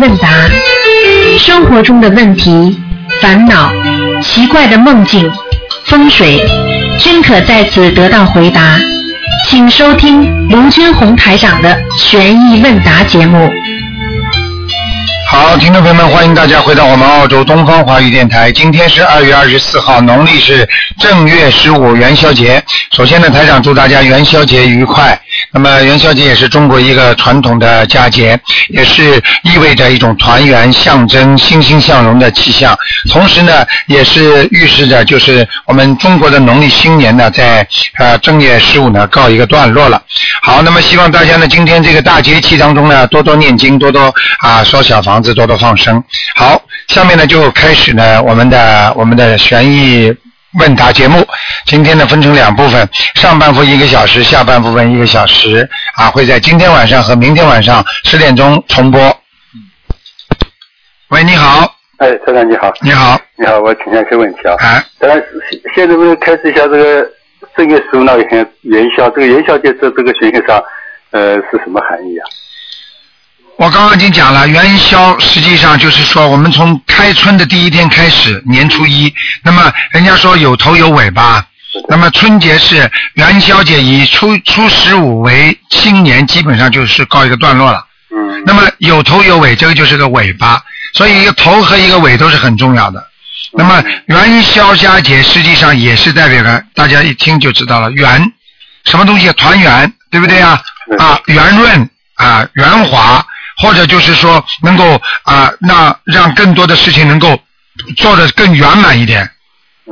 问答，生活中的问题、烦恼、奇怪的梦境、风水，均可在此得到回答。请收听卢军红台长的悬疑问答节目。好，听众朋友们，欢迎大家回到我们澳洲东方华语电台。今天是二月二十四号，农历是正月十五元宵节。首先呢，台长祝大家元宵节愉快。那么元宵节也是中国一个传统的佳节，也是意味着一种团圆、象征欣欣向荣的气象。同时呢，也是预示着就是我们中国的农历新年呢，在呃正月十五呢告一个段落了。好，那么希望大家呢，今天这个大节气当中呢，多多念经，多多啊烧小房子，多多放生。好，下面呢就开始呢我们的我们的悬疑问答节目。今天呢分成两部分，上半部一个小时，下半部分一个小时啊，会在今天晚上和明天晚上十点钟重播。喂，你好，哎，车长你好，你好，你好，我请教一个问题啊。哎，当然，现在我们开始一下这个正月十五那一天元宵，这个元宵节这这个学习上，呃，是什么含义啊？我刚刚已经讲了，元宵实际上就是说，我们从开春的第一天开始，年初一，那么人家说有头有尾巴，那么春节是元宵节，以初初十五为新年，基本上就是告一个段落了。嗯。那么有头有尾，这个就是个尾巴，所以一个头和一个尾都是很重要的。那么元宵佳节实际上也是代表着大家一听就知道了，圆什么东西？团圆，对不对啊？对啊，圆润啊，圆滑，或者就是说能够啊，那让更多的事情能够做得更圆满一点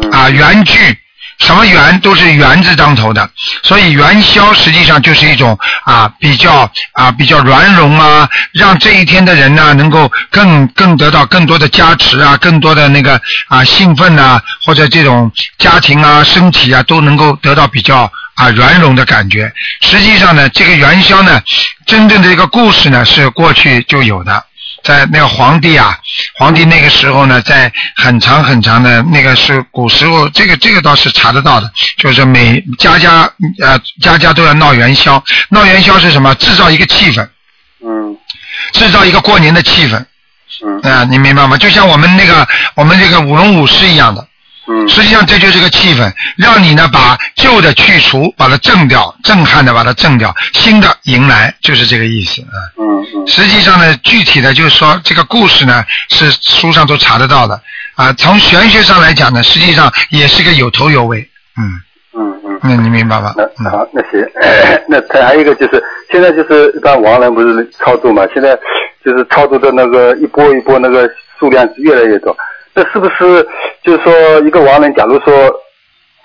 嗯啊，圆聚。什么圆都是圆字当头的，所以元宵实际上就是一种啊比较啊比较圆融啊，让这一天的人呢能够更更得到更多的加持啊，更多的那个啊兴奋啊，或者这种家庭啊身体啊都能够得到比较啊圆融的感觉。实际上呢，这个元宵呢，真正的一个故事呢是过去就有的。在那个皇帝啊，皇帝那个时候呢，在很长很长的那个是古时候，这个这个倒是查得到的，就是每家家呃家家都要闹元宵，闹元宵是什么？制造一个气氛，嗯制造一个过年的气氛嗯啊、你明白吗？就像我们那个我们这个舞龙舞狮一样的，嗯实际上这就是个气氛，让你呢把旧的去除，把它正掉，震撼的把它正掉，新的迎来，就是这个意思啊。嗯嗯实际上呢，具体的就是说，这个故事呢是书上都查得到的啊。从玄学上来讲呢，实际上也是个有头有尾。嗯，嗯嗯。那你明白吧？那那，好，那行，那他还有一个就是，现在就是一般亡人不是操作嘛，现在就是操作的那个一波一波那个数量是越来越多，那是不是就是说一个亡人，假如说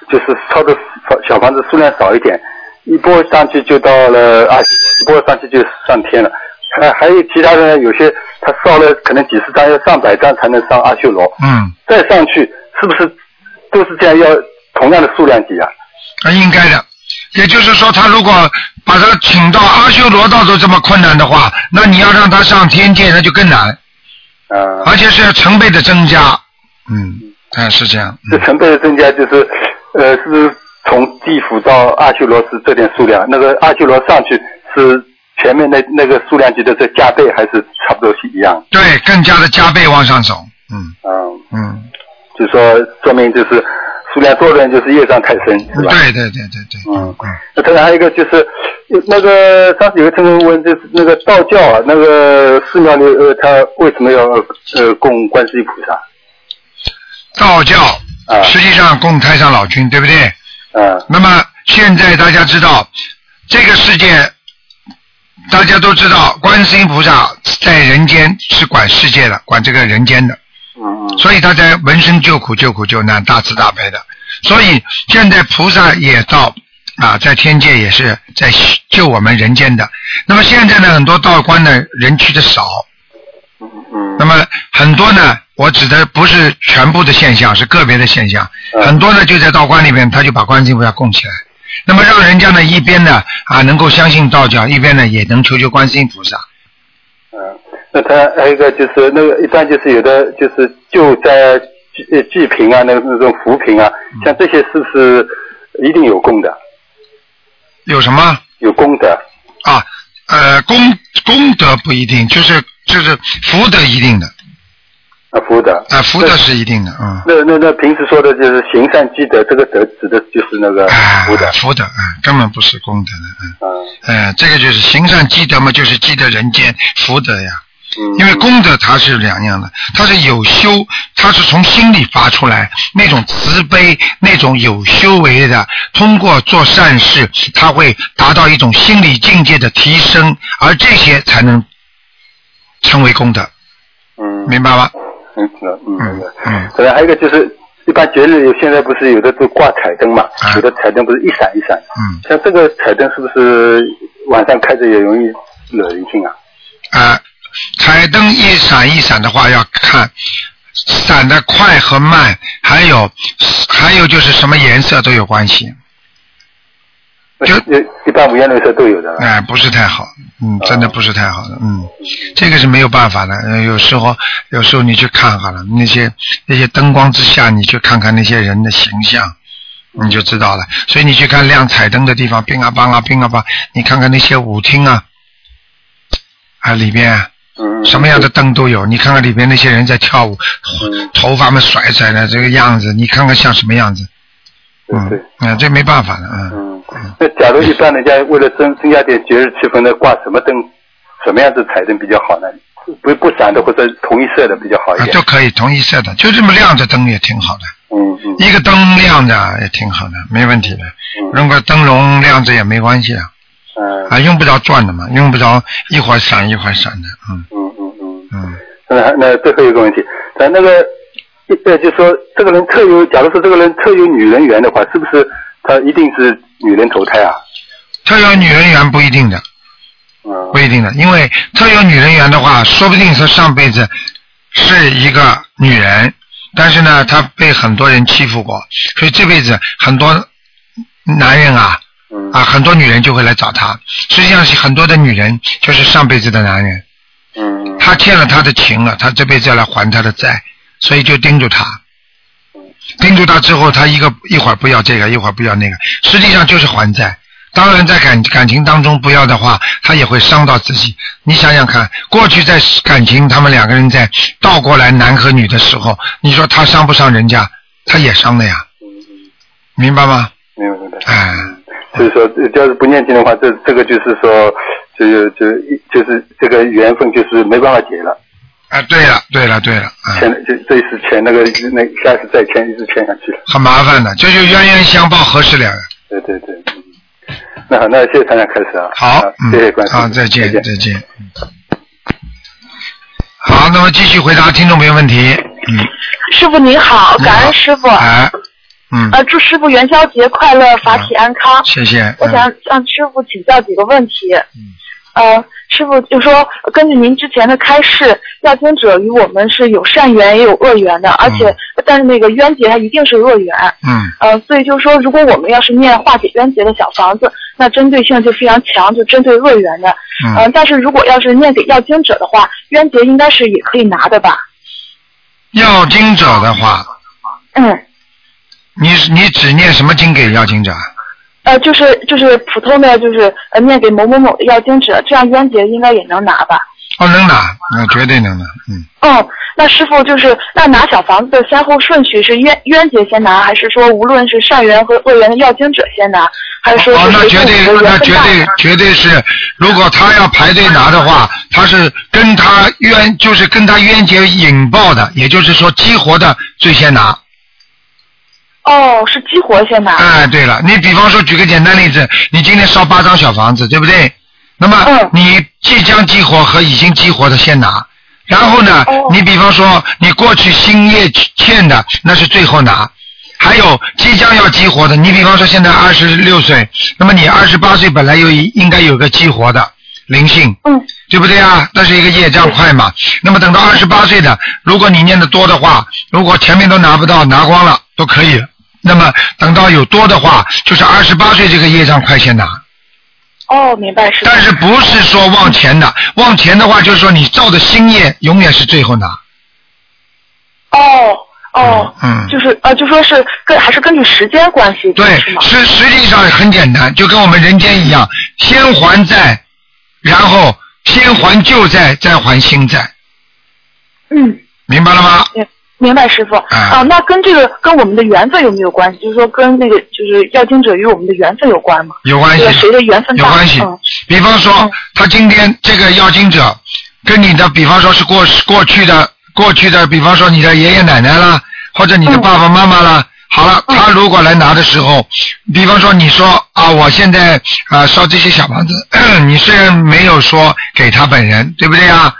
就是操的小小房子数量少一点，一波上去就到了阿修罗，一波上去就上天了。还还有其他人，有些他烧了可能几十张，要上百张才能上阿修罗，嗯，再上去是不是都是这样要同样的数量级啊？啊，应该的。也就是说，他如果把他请到阿修罗道都这么困难的话，那你要让他上天界，那就更难，啊、而且是成倍的增加。嗯，啊，是这样。嗯这成倍的增加就是，呃，是从地府到阿修罗是这点数量，那个阿修罗上去是前面那那个数量级的这加倍，还是差不多是一样？对，更加的加倍往上走。嗯嗯，嗯，就说说明就是数量多的人就是业障太深，是吧？对对对对对。嗯，那当然还有一个就是，那个上次有个听众问，就是那个道教啊，那个寺庙里呃，他为什么要呃供观世音菩萨？道教啊实际上供太上老君，对不对？啊那么现在大家知道，这个世界大家都知道，观世音菩萨在人间是管世界的，管这个人间的，嗯嗯所以他在闻声救苦救苦救难，大慈大悲的。所以现在菩萨也到啊，在天界也是在救我们人间的。那么现在呢，很多道观呢人去的少，那么很多呢，我指的不是全部的现象，是个别的现象。嗯很多呢就在道观里面，他就把观世音菩萨供起来，那么让人家呢一边呢啊能够相信道教，一边呢也能求求观世音菩萨。嗯，那他还有一个就是那个一般就是有的就是救灾济呃济贫啊，那个那种扶贫啊，像这些是不是一定有功的？有什么有功德？啊？呃，功功德不一定，就是就是福德一定的，啊，福德。啊，福德是一定的，嗯。那那那平时说的就是行善积德，这个德指的就是那个啊福德。，福德，啊，根本不是功德的，嗯这个就是行善积德嘛，就是积德人间福德呀。嗯。因为功德它是两样的，它是有修，它是从心里发出来那种慈悲，那种有修为的，通过做善事，它会达到一种心理境界的提升，而这些才能成为功德，嗯。明白吗？嗯，嗯，嗯。嗯可能还有一个就是，一般节日有现在不是有的都挂彩灯嘛，啊有的彩灯不是一闪一闪，嗯像这个彩灯是不是晚上开着也容易惹人性啊？啊、彩灯一闪一闪的话，要看闪的快和慢，还有还有就是什么颜色都有关系。就一一般五颜六色都有的。哎、不是太好，嗯，真的不是太好的，嗯，这个是没有办法的。呃有时候，有时候你去看好了，那些那些灯光之下，你去看看那些人的形象，你就知道了。所以你去看亮彩灯的地方，乒啊乓啊乒啊乓，你看看那些舞厅啊，啊里边啊嗯。什么样的灯都有。你看看里边那些人在跳舞，嗯头发们甩甩的这个样子，你看看像什么样子？嗯对对。，嗯，这没办法的，啊。嗯，那假如一般人家为了增增加点节日气氛呢，挂什么灯，什么样子彩灯比较好呢？不不闪的或者同一色的比较好一啊，点。都可以，同一色的，就这么亮着灯也挺好的。嗯嗯一个灯亮着也挺好的，没问题的。嗯用个灯笼亮着也没关系的，嗯啊，用不着转的嘛，用不着一会儿闪一会儿闪的，嗯嗯嗯嗯。嗯。那那最后一个问题，咱那个呃，就说这个人特有，假如说这个人特有女人缘的话，是不是他一定是女人投胎啊？特有女人缘不一定的，嗯不一定的，因为特有女人缘的话，说不定是上辈子是一个女人，但是呢，她被很多人欺负过，所以这辈子很多男人啊嗯啊，很多女人就会来找他。实际上是很多的女人就是上辈子的男人，嗯他欠了他的情了，他这辈子要来还他的债，所以就盯住他。盯住他之后，他一个一会儿不要这个，一会儿不要那个，实际上就是还债。当然，在感感情当中不要的话，他也会伤到自己。你想想看，过去在感情他们两个人在倒过来男和女的时候，你说他伤不伤人家？他也伤的呀，明白吗？明白明白。哎，所以说，要是不念经的话，这这个就是说，就就就是这个缘分就是没办法结了，啊，对了，对了，对了，啊，欠就这一次欠那个那下次再欠一直欠下去了。很麻烦的，这就冤冤相报何时了？对对对。嗯那好，那谢谢大家开始啊。好，嗯，谢谢关心。好，再见，再再见。嗯好，那么继续回答听众朋友问题。嗯，师傅您好，你好感恩师傅。哎，嗯，呃，祝师傅元宵节快乐，法体安康。谢谢。我想向师傅请教几个问题。嗯呃，师傅就说，根据您之前的开示，要经者与我们是有善缘也有恶缘的，而且、但是那个冤结它一定是恶缘。嗯呃，所以就是说，如果我们要是念化解冤结的小房子，那针对性就非常强，就针对恶缘的。嗯呃，但是如果要是念给要经者的话，冤结应该是也可以拿的吧？要经者的话，嗯。你你只念什么经给要经者？呃，就是就是普通的，就是呃念给某某某的要经者，这样冤结应该也能拿吧？哦，能拿，那绝对能拿。嗯，嗯，那师傅就是那拿小房子的先后顺序是冤冤结先拿，还是说无论是善缘和恶缘的要经者先拿，还是说哦，那绝对，那绝对？绝对是，如果他要排队拿的话，他是跟他冤，就是跟他冤结引爆的，也就是说激活的最先拿。哦，是激活先拿。哎，对了，你比方说举个简单例子，你今天烧八张小房子，对不对？那么嗯你即将激活和已经激活的先拿，然后呢，哦你比方说你过去新业欠的，那是最后拿。还有即将要激活的，你比方说现在二十六岁，那么你二十八岁本来有应该有个激活的灵性，嗯对不对啊？那是一个业障快嘛。那么等到二十八岁的，如果你念的多的话，如果前面都拿不到，拿光了都可以。那么等到有多的话，就是二十八岁这个业障快先拿。哦，明白。但是不是说往前的，往前的话就是说你造的新业永远是最后拿。哦哦，嗯就是呃，就说是跟还是根据时间关系，对？实实际上很简单，就跟我们人间一样，先还债，然后先还旧债，再还新债，嗯，明白了吗？明白师傅。啊，那跟这个跟我们的缘分有没有关系？就是说跟那个就是要经者与我们的缘分有关吗？有关系这个谁的缘分大？有关系嗯。比方说，他今天这个要经者跟你的，比方说是过过去的过去的，比方说你的爷爷奶奶啦，或者你的爸爸妈妈啦。好了，他如果来拿的时候，比方说你说啊，我现在啊烧这些小房子，你虽然没有说给他本人，对不对啊？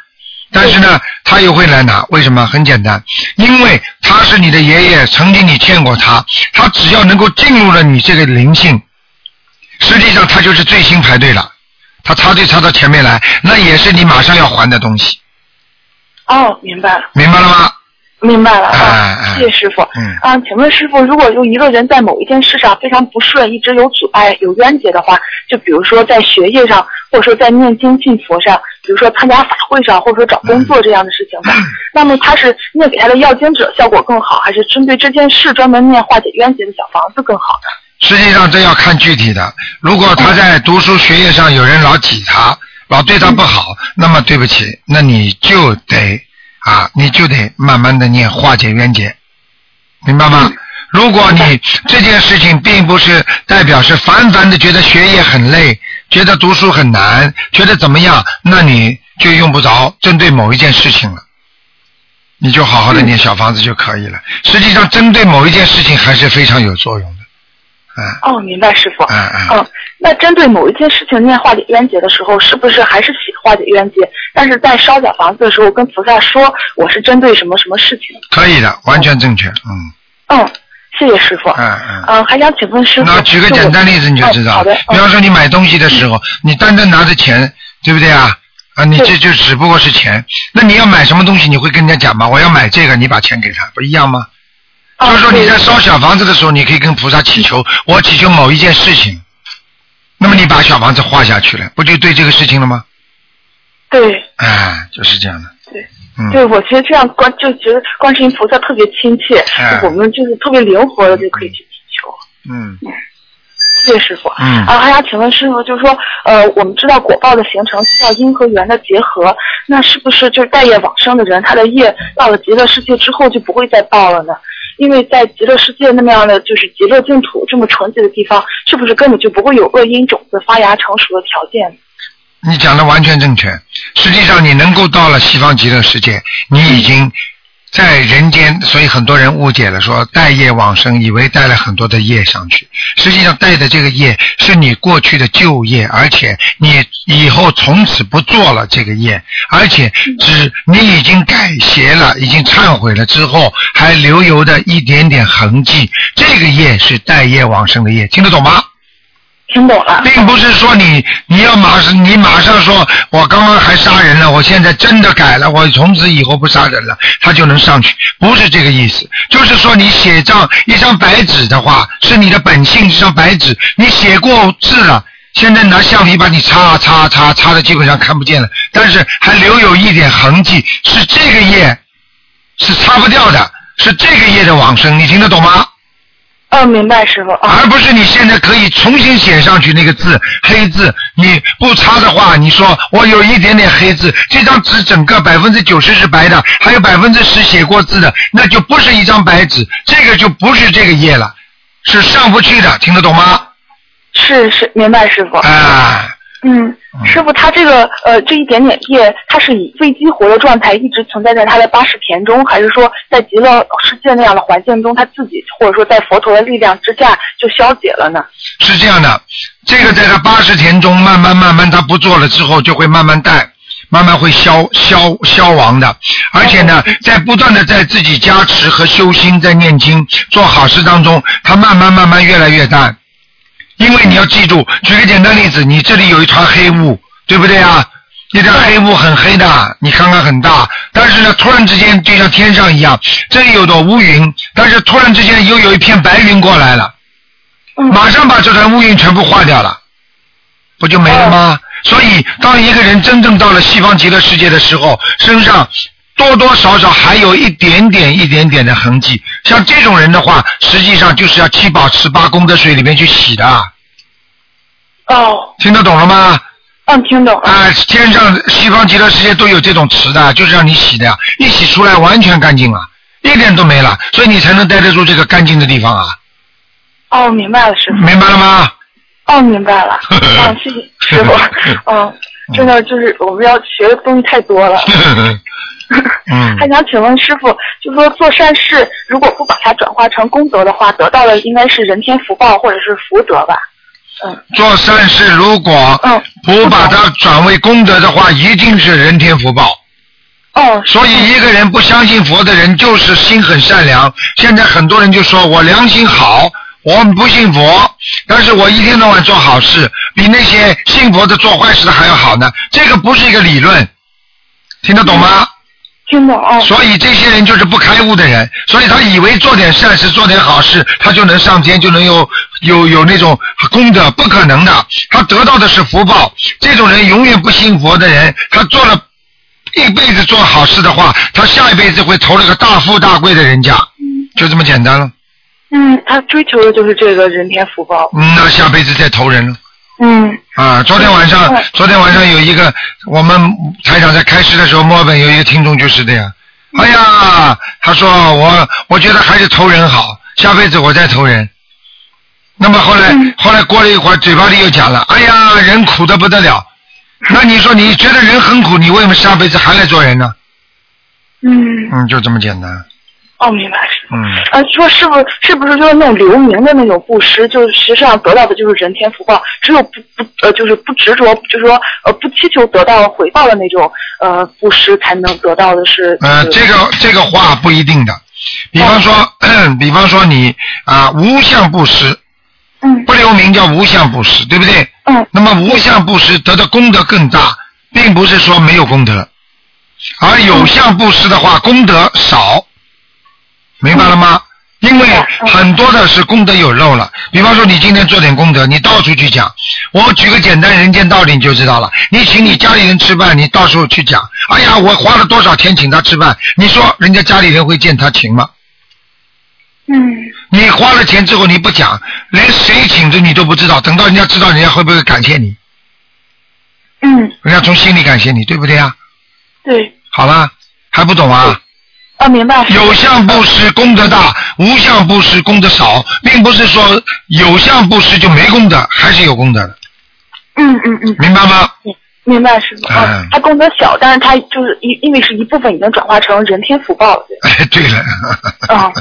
但是呢，他又会来拿，为什么？很简单，因为他是你的爷爷，曾经你见过他，他只要能够进入了你这个灵性，实际上他就是最新排队了，他插队插到前面来，那也是你马上要还的东西，哦，明白了。明白了吗？明白了哎啊，哎谢谢师傅。嗯啊，请问师傅，如果就一个人在某一件事上非常不顺，一直有阻碍、有冤结的话，就比如说在学业上，或者说在念经信佛上，比如说参加法会上，或者说找工作这样的事情上，那么他是念给他的要经者效果更好，还是针对这件事专门念化解冤结的小房子更好呢？实际上这要看具体的。如果他在读书学业上有人老挤他，老对他不好，那么对不起，那你就得啊，你就得慢慢的念化解冤结，明白吗？如果你这件事情并不是代表是烦烦的觉得学业很累，觉得读书很难，觉得怎么样，那你就用不着针对某一件事情了。你就好好的念小房子就可以了。实际上，针对某一件事情还是非常有作用的。嗯哦，明白师傅。嗯嗯。嗯，那针对某一件事情念化解冤结的时候，是不是还是写化解冤结？但是在烧小房子的时候，跟菩萨说我是针对什么什么事情？可以的，完全正确。嗯嗯，谢谢师傅。嗯嗯。嗯，还想请问师傅，那举个简单例子你就知道了嗯好的。。比方说你买东西的时候，你单单拿着钱，对不对啊？啊，你这就只不过是钱。那你要买什么东西，你会跟人家讲吗？我要买这个，你把钱给他，不一样吗？嗯就是说你在烧小房子的时候，你可以跟菩萨祈求，我祈求某一件事情，那么你把小房子画下去了，不就对这个事情了吗？对哎，就是这样的。对。嗯。对，我觉得这样观就觉得观世音菩萨特别亲切，哎我们就是特别灵活的就可以去祈求。嗯谢谢师傅。嗯啊，还想请问师傅，就是说，呃，我们知道果报的形成需要因和缘的结合，那是不是就是待业往生的人，他的业到了极乐世界之后就不会再报了呢？因为在极乐世界那么样的就是极乐净土这么纯洁的地方，是不是根本就不会有恶因种子发芽成熟的条件？你讲的完全正确。实际上，你能够到了西方极乐世界，你已经在人间，所以很多人误解了，说带业往生，以为带了很多的业上去。实际上带的这个业是你过去的旧业，而且你以后从此不做了这个业，而且只你已经改邪了，已经忏悔了之后，还留有的一点点痕迹，这个业是带业往生的业，听得懂吗？听懂了？并不是说你你要马上你马上说，我刚刚还杀人了，我现在真的改了，我从此以后不杀人了，他就能上去，不是这个意思。就是说你写张一张白纸的话，是你的本性，一张白纸，你写过字了，现在拿橡皮把你擦擦擦擦的基本上看不见了，但是还留有一点痕迹，是这个业是擦不掉的，是这个业的往生，你听得懂吗？嗯，明白师傅。啊，而不是你现在可以重新写上去那个字黑字，你不擦的话，你说我有一点点黑字，这张纸整个百分之九十是白的，还有百分之十写过字的，那就不是一张白纸，这个就不是这个页了，是上不去的，听得懂吗？是是，明白师傅。啊，嗯，师傅，他这个呃这一点点业，它是以未激活的状态一直存在在他的八十田中，还是说在极乐世界那样的环境中，他自己或者说在佛陀的力量之下就消解了呢？是这样的，这个在他八十田中慢慢慢慢他不做了之后，就会慢慢淡，慢慢会消消消亡的。而且呢，在不断的在自己加持和修心，在念经做好事当中，他慢慢慢慢越来越淡。因为你要记住，举个简单例子，你这里有一团黑雾，对不对啊？一团黑雾很黑的，你看看很大，但是呢，突然之间就像天上一样，这里有朵乌云，但是突然之间又有一片白云过来了。马上把这团乌云全部化掉了，不就没了吗？所以，当一个人真正到了西方极乐世界的时候，身上多多少少还有一点点、一点点的痕迹。像这种人的话，实际上就是要七宝池八功德水里面去洗的，哦，听得懂了吗？嗯，听懂了。啊，天上西方极乐世界都有这种池的，就是让你洗的呀，一洗出来完全干净了，一点都没了，所以你才能待得住这个干净的地方啊，哦，明白了，师傅。明白了吗？哦，明白了。啊，谢谢师傅。嗯，真的就是我们要学的东西太多了。嗯还想请问师傅，就说做善事，如果不把它转化成功德的话，得到的应该是人天福报或者是福德吧？嗯做善事如果嗯。不把它转为功德的话，一定是人天福报。哦。所以一个人不相信佛的人，就是心很善良。现在很多人就说我良心好，我不信佛，但是我一天到晚做好事，比那些信佛的做坏事的还要好呢。这个不是一个理论，听得懂吗？所以这些人就是不开悟的人，所以他以为做点善事、做点好事，他就能上天，就能有有有那种功德，不可能的。他得到的是福报。这种人永远不信佛的人，他做了一辈子做好事的话，他下一辈子会投了个大富大贵的人家，就这么简单了。嗯，他追求的就是这个人天福报。嗯，那下辈子再投人了。嗯啊，昨天晚上嗯，昨天晚上有一个，我们台长在开始的时候，墨尔本有一个听众就是这样。哎呀，他说我我觉得还是投人好，下辈子我再投人。那么后来、嗯后来过了一会儿，嘴巴里又讲了，哎呀，人苦的不得了。那你说你觉得人很苦，你为什么下辈子还来做人呢？嗯。嗯，就这么简单。哦，明白。嗯，呃，说是不是是不是就是那种留名的那种布施，就是实际上得到的就是人天福报，只有不不呃就是不执着，就是说呃不祈求得到回报的那种呃布施，才能得到的是。呃，这个这个话不一定的。比方说，比方说你啊、无相布施，嗯不留名叫无相布施，对不对？嗯那么无相布施得的功德更大，并不是说没有功德，而有相布施的话功德少，明白了吗？因为很多的是功德有漏了。比方说，你今天做点功德，你到处去讲。我举个简单人间道理你就知道了。你请你家里人吃饭，你到时候去讲，哎呀，我花了多少钱请他吃饭，你说人家家里人会见他情吗？嗯你花了钱之后你不讲，连谁请着你都不知道，等到人家知道，人家会不会感谢你？嗯，人家从心里感谢你，对不对啊？对，好了，还不懂啊？啊明白。有相布施功德大，无相布施功德少，并不是说有相布施就没功德，还是有功德的，嗯嗯嗯，明白吗？明白师傅。嗯啊，他功德小，但是他就是因因为是一部分已经转化成人天福报哎，对了，啊。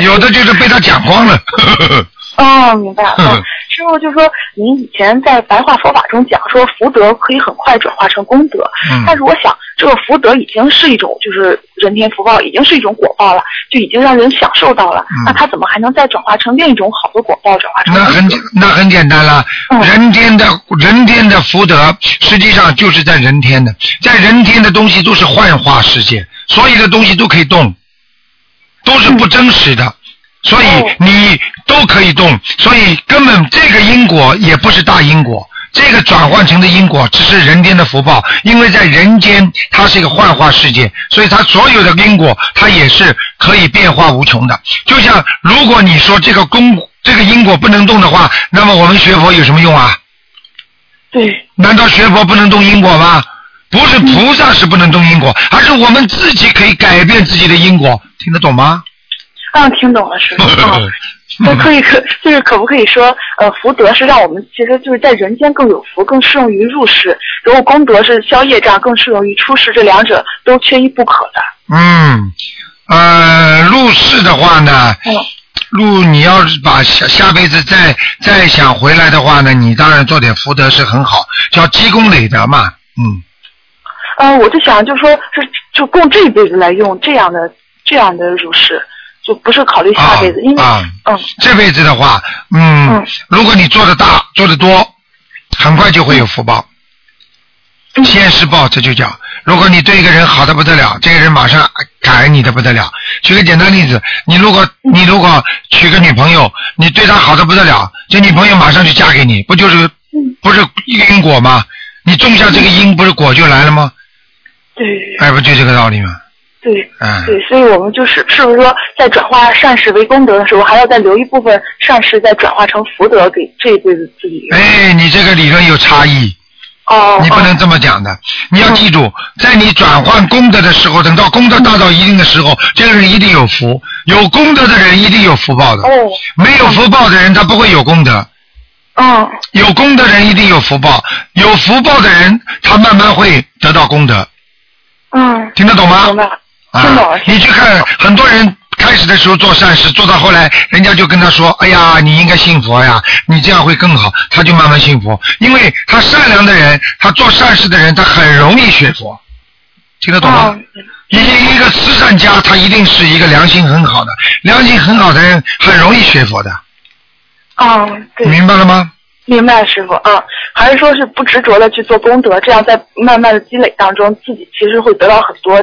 有的就是被他讲光了。哦，明白了。嗯嗯师傅就说，您以前在白话佛法中讲说，福德可以很快转化成功德。嗯但是我想，这个福德已经是一种就是人天福报，已经是一种果报了，就已经让人享受到了。嗯那他怎么还能再转化成另一种好的果报，转化成那很简那很简单了，嗯人天的人天的福德，实际上就是在人天的，在人天的东西都是幻化世界，所有的东西都可以动，都是不真实的，所以哦你都可以动，所以根本这个因果也不是大因果。这个转换成的因果只是人间的福报，因为在人间它是一个幻化世界，所以它所有的因果它也是可以变化无穷的。就像如果你说这个功这个因果不能动的话，那么我们学佛有什么用啊？对，难道学佛不能动因果吗？不是菩萨是不能动因果，而是我们自己可以改变自己的因果，听得懂吗？啊，听懂了，师 傅。啊那可以可就是可不可以说，呃，福德是让我们其实就是在人间更有福，更适用于入世；然后功德是消业障，更适用于出世。这两者都缺一不可的。嗯，呃，入世的话呢，嗯入你要是把下下辈子再再想回来的话呢，你当然做点福德是很好，叫积功累德嘛。嗯，呃，我就想就说是就供这一辈子来用这样的这样的入世，就不是考虑下辈子，因为啊，嗯这辈子的话，嗯，嗯如果你做的大做的多，很快就会有福报。嗯现世报，这就叫。如果你对一个人好的不得了，这个人马上感恩你的不得了。举个简单例子，你如果你如果娶个女朋友，你对她好的不得了，这女朋友马上就嫁给你，不就是嗯不是因果吗？你种下这个因，不是果就来了吗？对哎，不就这个道理吗？对嗯，对，所以我们就是是不是说在转化善事为功德的时候，还要再留一部分善事再转化成福德给这一辈子自己？哎，你这个理论有差异。哦，你不能这么讲的。你要记住，在你转换功德的时候，等到功德大到一定的时候，这个人一定有福。有功德的人一定有福报的。哦，没有福报的人，他不会有功德。嗯，有功德的人一定有福报，有福报的人，他慢慢会得到功德。嗯，听得懂吗？明白。啊听懂了，你去看很多人开始的时候做善事，做到后来，人家就跟他说：“哎呀，你应该信佛呀，你这样会更好。”他就慢慢信佛，因为他善良的人，他做善事的人，他很容易学佛。听得懂吗？嗯，一一个慈善家，他一定是一个良心很好的，良心很好的人很容易学佛的，哦，对，明白了吗？明白，师傅，啊，还是说是不执着的去做功德，这样在慢慢的积累当中，自己其实会得到很多，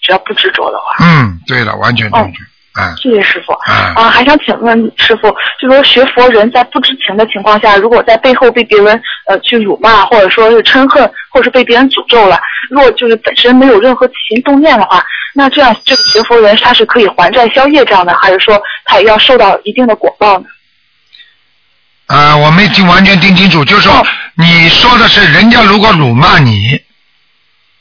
只要不执着的话。嗯，对了，完全正确。啊谢谢师傅。啊啊，还想请问师傅，就说学佛人在不知情的情况下，如果在背后被别人呃去辱骂，或者说是嗔恨，或者是被别人诅咒了，如果就是本身没有任何起心动念的话，那这样这个学佛人他是可以还债消业这样的，还是说他也要受到一定的果报呢？啊，我没听完全听清楚，就是说哦你说的是人家如果辱骂你，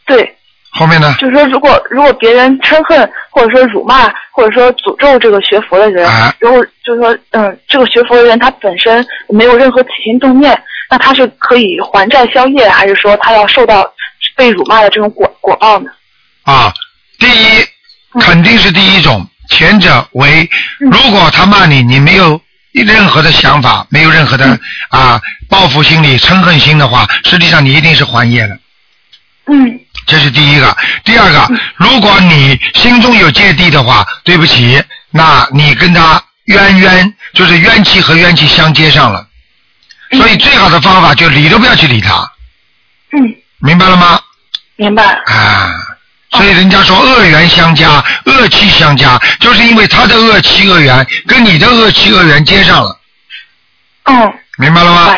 对，后面呢？就是说，如果如果别人嗔恨，或者说辱骂，或者说诅咒这个学佛的人，啊然后就是说，嗯，这个学佛的人他本身没有任何起心动念，那他是可以还债消业，还是说他要受到被辱骂的这种果果报呢？啊，第一嗯肯定是第一种，前者为嗯如果他骂你，你没有任何的想法，没有任何的嗯啊报复心理、嗔恨心的话，实际上你一定是还业了。嗯这是第一个。第二个，嗯如果你心中有芥蒂的话，对不起，那你跟他冤冤就是冤气和冤气相接上了。嗯所以最好的方法就理都不要去理他，嗯，明白了吗？明白。啊，所以人家说恶缘相加，恶气相加，就是因为他的恶气恶缘跟你的恶气恶缘接上了，嗯，明白了吗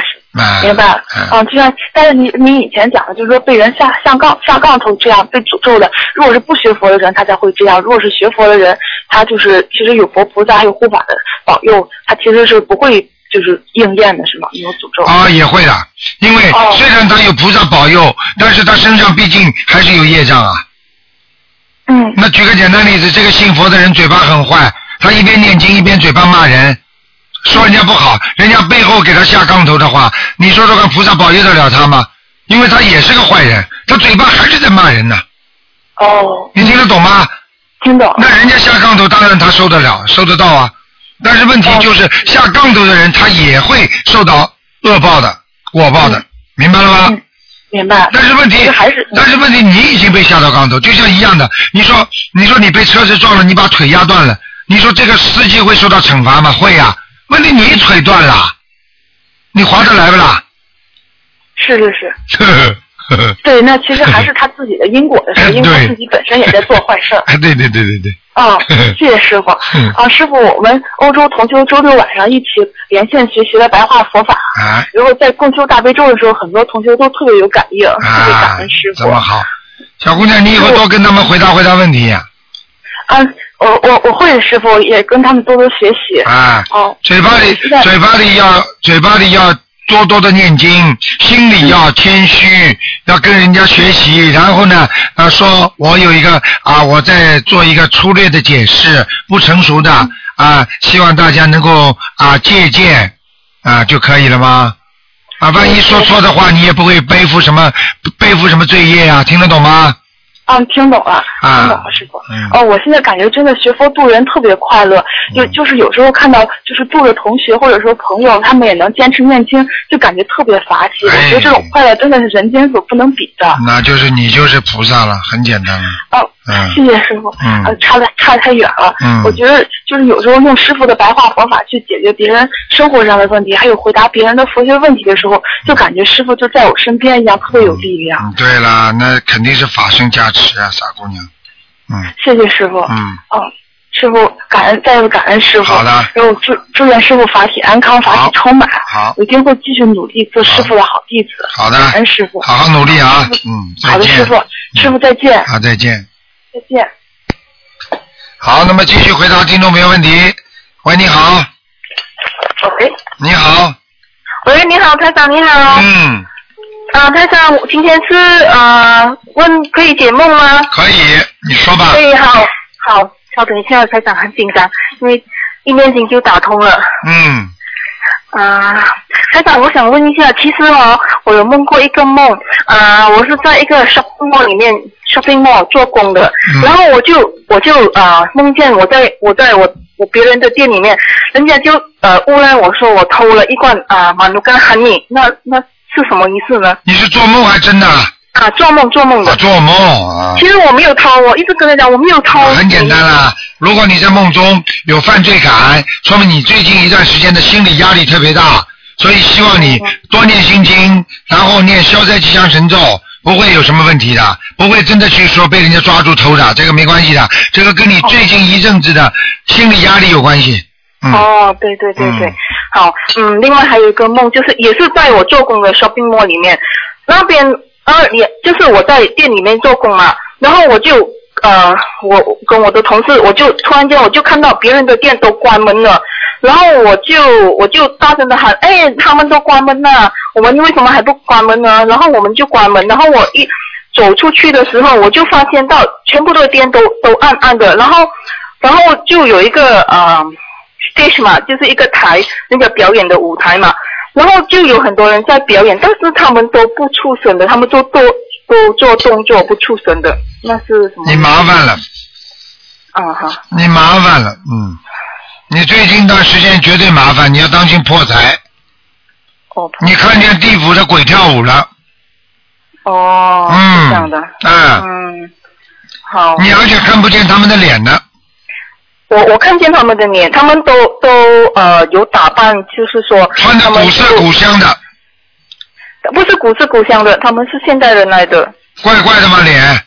明白？啊，就像但是你你以前讲的，就是说被人下下杠下杠头这样被诅咒的，如果是不学佛的人，他才会这样；如果是学佛的人，他就是其实有佛菩萨还有护法的保佑，他其实是不会就是应验的，是吗？有诅咒。啊，也会的，因为哦虽然他有菩萨保佑，但是他身上毕竟还是有业障啊。嗯那举个简单例子，这个信佛的人嘴巴很坏，他一边念经一边嘴巴骂人，说人家不好，人家背后给他下杠头的话，你说说看，菩萨保佑得了他吗？因为他也是个坏人，他嘴巴还是在骂人呢，哦，你听得懂吗？听懂。那人家下杠头，当然他受得了，受得到啊。但是问题就是下杠头的人，他也会受到恶报的、果报的，明白了吗？嗯明白。但是问题但是问题，你已经被下到杠头，就像一样的。你说，你说你被车子撞了，你把腿压断了，你说这个司机会受到惩罚吗？会呀、问题你腿断了，你划得来不啦？是是是，对，那其实还是他自己的因果的事，因为他自己本身也在做坏事儿。哎，对对对对对，啊，谢谢师傅。嗯啊，师傅，我们欧洲同修周六晚上一起连线学习了白话佛法，啊然后在共修大悲咒的时候，很多同修都特别有感应，特别感啊恩师，傅。这么好，小姑娘，你以后多跟他们回答回答问题呀、啊，我我我会师傅也跟他们多多学习。啊，哦，嘴巴里嘴巴里要嘴巴里要多多的念经，心里要谦虚，要跟人家学习，然后呢，啊，说我有一个啊，我在做一个粗略的解释，不成熟的啊，希望大家能够啊借鉴啊就可以了吗？啊，万一说错的话，你也不会背负什么背负什么罪业啊，听得懂吗？啊，听懂了，啊听懂了，师傅。嗯哦，我现在感觉真的学佛度人特别快乐，就嗯就是有时候看到就是度的同学或者说朋友，他们也能坚持念经，就感觉特别法喜。哎我觉得这种快乐真的是人间所不能比的。那就是你就是菩萨了，很简单了。哦，嗯谢谢师傅。嗯呃，差的差的太远了。嗯我觉得就是有时候用师傅的白话佛法去解决别人生活上的问题，还有回答别人的佛学问题的时候，就感觉师傅就在我身边一样，特别有力量。嗯，对了，那肯定是法身加持啊，傻姑娘。嗯谢谢师傅。嗯，哦，师傅感恩，再次感恩师傅。好的然后祝祝愿师傅法体安康，法体充满。好我一定会继续努力做师傅的好弟子。好的感恩师傅。好好努力啊，嗯，好的，师傅，师傅再见，好，再见。再见。好，那么继续回答听众朋友问题。喂，你好，喂，你好，喂，你好，台长，你好。嗯，啊，台长，今天是呃问可以解梦吗？可以，你说吧。可以，好，好，稍等一下，台长很紧张，因为一念经就打通了。嗯，啊，台长，我想问一下，其实哦，我有梦过一个梦，啊，我是在一个 shopping mall 里面 shopping mall 做工的，嗯然后我就我就啊梦见我在我在我我别人的店里面，人家就呃诬赖我说我偷了一罐啊马努干 honey，那那是什么意思呢？你是做梦还真的？啊，做梦做梦的啊，。做梦啊。其实我没有偷，我一直跟他讲我没有偷。很简单啦，如果你在梦中有犯罪感，说明你最近一段时间的心理压力特别大，所以希望你多念心经，然后念消灾吉祥神咒，不会有什么问题的，不会真的去说被人家抓住偷的，这个没关系的，这个跟你最近一阵子的心理压力有关系。嗯，哦，对对对对，嗯。好，嗯，另外还有一个梦，就是也是在我做工的 shopping mall 里面，那边呃也就是我在店里面做工嘛，然后我就呃我跟我的同事，我就突然间我就看到别人的店都关门了，然后我就我就大声的喊，哎，他们都关门了，我们为什么还不关门呢？然后我们就关门，然后我一走出去的时候，我就发现到全部的店都都暗暗的，然后然后就有一个呃 stage 嘛，就是一个台，那个表演的舞台嘛，然后就有很多人在表演，但是他们都不出声的，他们都都都做动作不出声的，那是什么？你麻烦了，啊哈，你麻烦了，嗯，你最近一段时间绝对麻烦，你要当心破财。哦你看见地府的鬼跳舞了，哦，是嗯，这样的，嗯，嗯，好，你而且看不见他们的脸呢，我我看见他们的脸，他们都都呃有打扮，就是说穿的古色古香的，不是古色古香的，他们是现代人来的。怪怪的吗脸？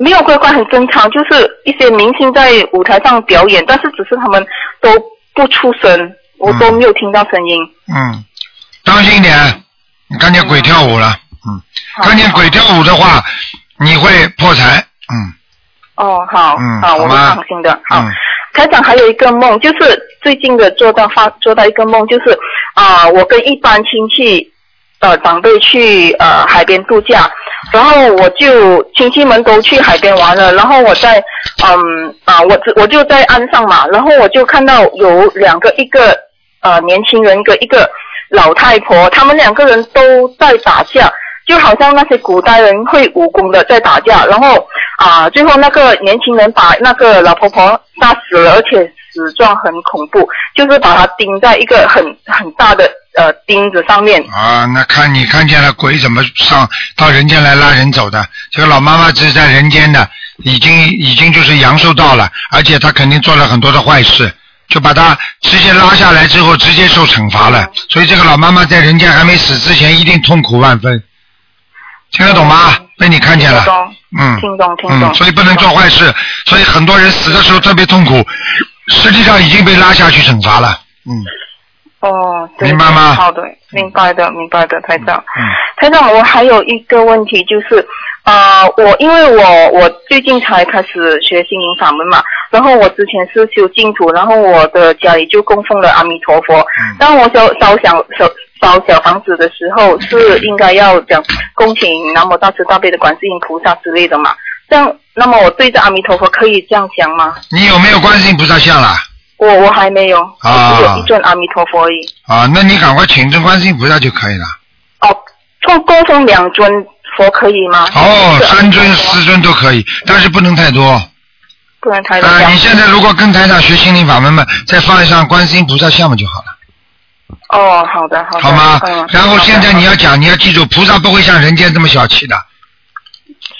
没有乖乖很正常，就是一些明星在舞台上表演，但是只是他们都不出声，我都没有听到声音。嗯，当心一点，你看见鬼跳舞了，嗯，好看见鬼跳舞的话，你会破财，嗯。哦，好，嗯好，我会放心的。好，嗯。台长还有一个梦，就是最近的做到发做到一个梦，就是啊、我跟一般亲戚呃长辈去呃海边度假，然后我就亲戚们都去海边玩了，然后我在嗯啊我我就在岸上嘛，然后我就看到有两个一个呃年轻人跟一个老太婆，他们两个人都在打架。就好像那些古代人会武功的在打架，然后啊，最后那个年轻人把那个老婆婆杀死了，而且死状很恐怖，就是把她钉在一个很很大的呃钉子上面。啊，那看你看见了鬼怎么上到人间来拉人走的？这个老妈妈这是在人间的，已经已经就是阳寿到了，而且她肯定做了很多的坏事，就把她直接拉下来之后，直接受惩罚了。所以这个老妈妈在人间还没死之前，一定痛苦万分。听得懂吗？被你看见了嗯，听懂，听懂。嗯，所以不能做坏事，所以很多人死的时候特别痛苦，实际上已经被拉下去惩罚了，嗯哦，对明白吗好的，明白的，明白的，台长。嗯。台长，我还有一个问题就是，呃，我因为我我最近才开始学心灵法门嘛，然后我之前是修净土，然后我的家里就供奉了阿弥陀佛。嗯当我烧烧小烧烧小房子的时候，是应该要讲恭请南无大慈大悲的观世音菩萨之类的嘛？这样，那么我对着阿弥陀佛可以这样讲吗？你有没有观世音菩萨像了？我我还没有，只有一尊阿弥陀佛而已。啊，那你赶快请尊观世音菩萨就可以了。哦，供供奉两尊佛可以吗？哦，三尊、四尊都可以，但是不能太多。不能太多。啊，你现在如果跟台长学心灵法门嘛，再放一上观世音菩萨像嘛就好了，哦，好的，好的。好吗？嗯。然后现在你要讲，你要记住，菩萨不会像人间这么小气的。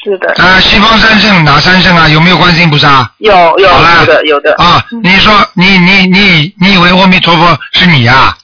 是的，啊，西方三圣哪三圣啊？有没有观世音菩萨？有有有的有的。啊，你说你你你你以为阿弥陀佛是你呀、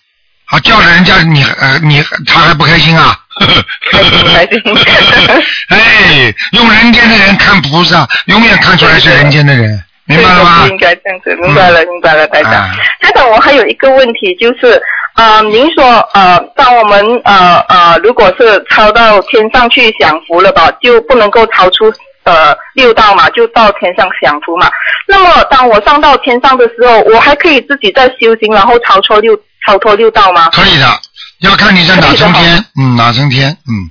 好叫着人家你呃你他还不开心啊？开心开心 哎，用人间的人看菩萨，永远看出来是人间的人，明白了吗对？应该这样子，明白了，明白了，台长啊。台长，我还有一个问题，就是，呃，您说，呃，当我们呃呃，如果是超到天上去享福了吧，就不能够超出呃六道嘛，就到天上享福嘛。那么，当我上到天上的时候，我还可以自己再修行，然后超脱六超脱六道吗？可以的，要看你在哪层天，嗯，哪层天，嗯，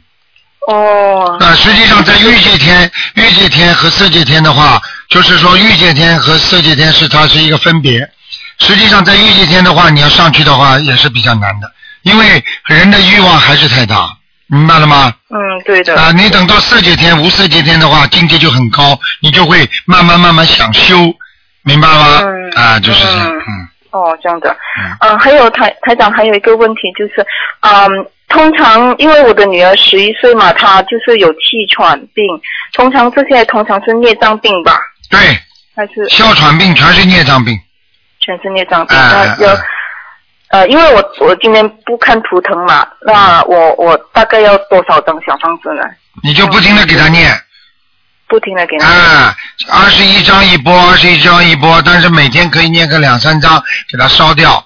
哦，那实际上在欲界天、欲界天和色界天的话，就是说欲界天和色界天是它是一个分别。实际上在欲界天的话，你要上去的话也是比较难的，因为人的欲望还是太大，明白了吗？嗯，对的。啊，你等到色界天、无色界天的话，境界就很高，你就会慢慢慢慢想修，明白吗？嗯啊，就是这样，嗯嗯。哦，这样的。嗯嗯、还有台台长还有一个问题就是，嗯，通常因为我的女儿十一岁嘛，她就是有气喘病，通常这些通常是孽障病吧，对，还是哮喘病全是孽障病。全是孽障病？哎那有哎哎呃，因为我我今天不看图腾嘛，那我我大概要多少张小方子呢？你就不停的给他念，不停的给她。啊，二十一张一波，二十一张一波，但是每天可以念个两三张，给他烧掉。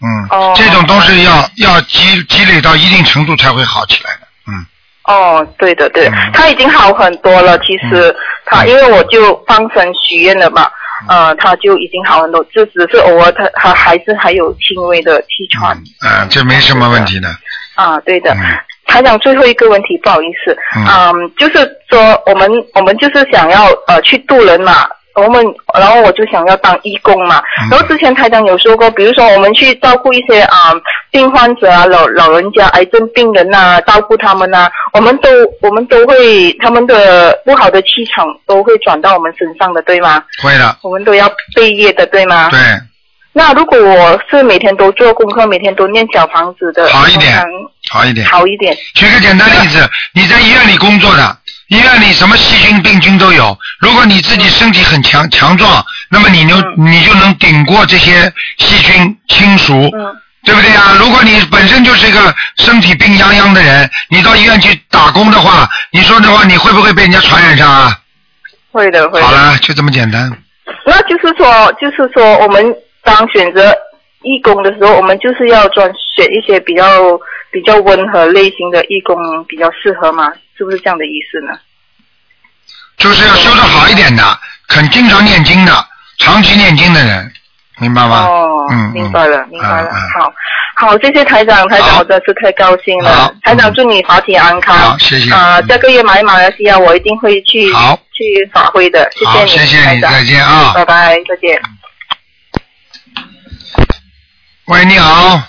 嗯，哦这种都是要要积积累到一定程度才会好起来的。嗯，哦，对的对的嗯，他已经好很多了。其实他因为我就帮神许愿了嘛，嗯呃，他就已经好很多，就只是偶尔他他还是还有轻微的气喘嗯，啊，这没什么问题的。啊，对的。嗯台长，最后一个问题，不好意思，嗯嗯，就是说我们我们就是想要呃去渡人嘛，我们然后我就想要当义工嘛，嗯然后之前台长有说过，比如说我们去照顾一些啊、病患者啊老老人家癌症病人呐、照顾他们呐、我们都我们都会他们的不好的气场都会转到我们身上的，对吗？会的，我们都要背业的，对吗？对，那如果我是每天都做功课，每天都念小房子的，好一点好一点。好一点。举个简单例子，你在医院里工作的，医院里什么细菌、病菌都有。如果你自己身体很强强壮，那么你就、你就能顶过这些细菌侵蚀，嗯对不对啊？如果你本身就是一个身体病殃殃的人，你到医院去打工的话，你说的话，你会不会被人家传染上啊？会的，会的。好了，就这么简单。那就是说，就是说，我们当选择义工的时候，我们就是要专选一些比较比较温和类型的义工，比较适合嘛？是不是这样的意思呢？就是要修的好一点的，肯经常念经的，长期念经的人，明白吗？哦，嗯，明白了，明白了。好，好，谢谢台长，台长，我真是太高兴好了。台长，祝你法体安康。好谢谢啊、嗯下个月来马来西亚，我一定会去好去法会的。谢谢，你，谢谢你，再见啊。拜拜，再见。喂，你好。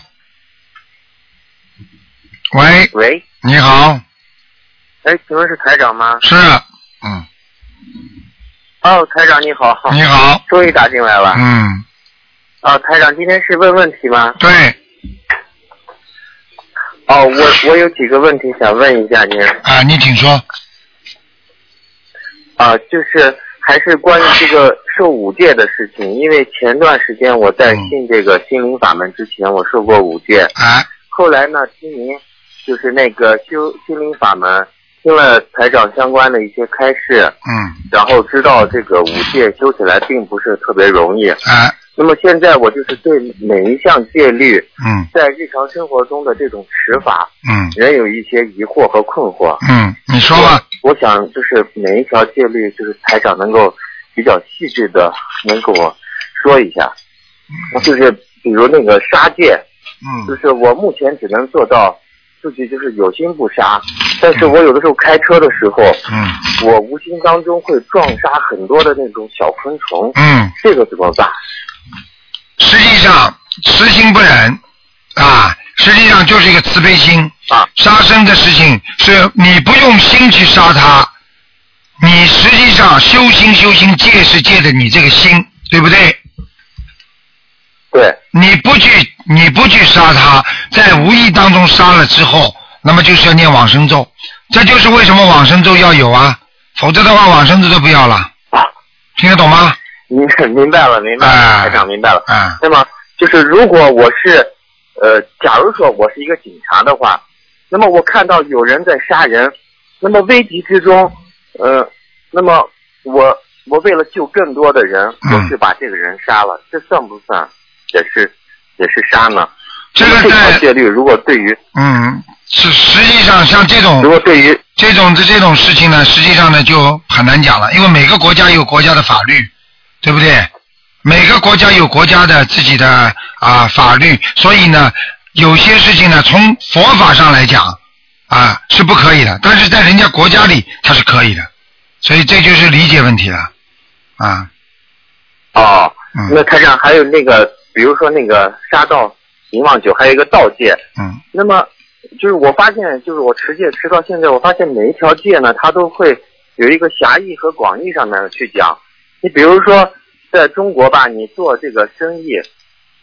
喂，喂，你好，哎，请问是台长吗？是，嗯，哦，台长你好，你好，终于打进来了。嗯，啊，台长今天是问问题吗？对，哦，我我有几个问题想问一下您。啊，你请说，啊，就是还是关于这个受五戒的事情，因为前段时间我在嗯。信这个心灵法门之前，我受过五戒，啊，后来呢，听您就是那个修心灵法门，听了台长相关的一些开示，嗯，然后知道这个五戒修起来并不是特别容易。啊，那么现在我就是对每一项戒律，嗯，在日常生活中的这种持法，嗯，仍有一些疑惑和困惑。嗯，你说吧，我想就是每一条戒律，就是台长能够比较细致的能给我说一下。就是比如那个杀戒，嗯。就嗯，是我目前只能做到自己就是有心不杀，但是我有的时候开车的时候，嗯，我无形当中会撞杀很多的那种小昆虫，嗯，这个怎么办？实际上慈心不忍啊，实际上就是一个慈悲心啊。杀生的事情是你不用心去杀它，你实际上修心修心戒是戒的你这个心，对不对？对，你不去，你不去杀他，在无意当中杀了之后，那么就是要念往生咒，这就是为什么往生咒要有啊，否则的话往生咒都不要了，听得懂吗？明明白了，明白啊了，台长明白了。啊，那么就是如果我是呃，假如说我是一个警察的话，那么我看到有人在杀人，那么危急之中，呃，那么我我为了救更多的人，嗯我去把这个人杀了，这算不算也是也是杀呢？这个在戒律，如果对于嗯，是实际上像这种如果对于这种这这种事情呢，实际上呢就很难讲了，因为每个国家有国家的法律，对不对？每个国家有国家的自己的啊法律，所以呢，有些事情呢，从佛法上来讲，啊是不可以的，但是在人家国家里它是可以的，所以这就是理解问题了啊。哦，嗯那台长还有那个，比如说那个杀盗淫妄酒，还有一个盗戒。嗯那么就是我发现，就是我持戒持到现在，我发现每一条戒呢，它都会有一个狭义和广义上面去讲。你比如说，在中国吧，你做这个生意，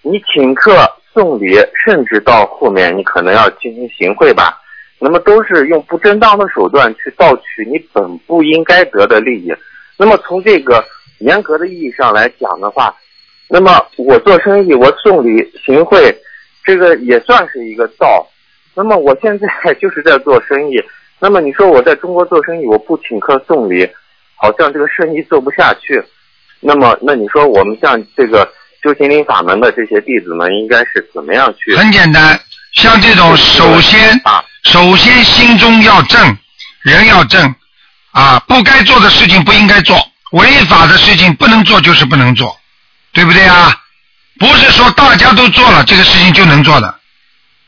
你请客送礼，甚至到后面你可能要进行行贿吧，那么都是用不正当的手段去盗取你本不应该得的利益。那么从这个严格的意义上来讲的话，那么我做生意，我送礼行贿，这个也算是一个道。那么我现在 就是在做生意，那么你说我在中国做生意，我不请客送礼，好像这个生意做不下去。那么，那你说我们像这个修心灵法门的这些弟子们，应该是怎么样去？很简单，像这种首先啊，首先心中要正，人要正啊，不该做的事情不应该做，违法的事情不能做就是不能做，对不对啊？不是说大家都做了这个事情就能做的，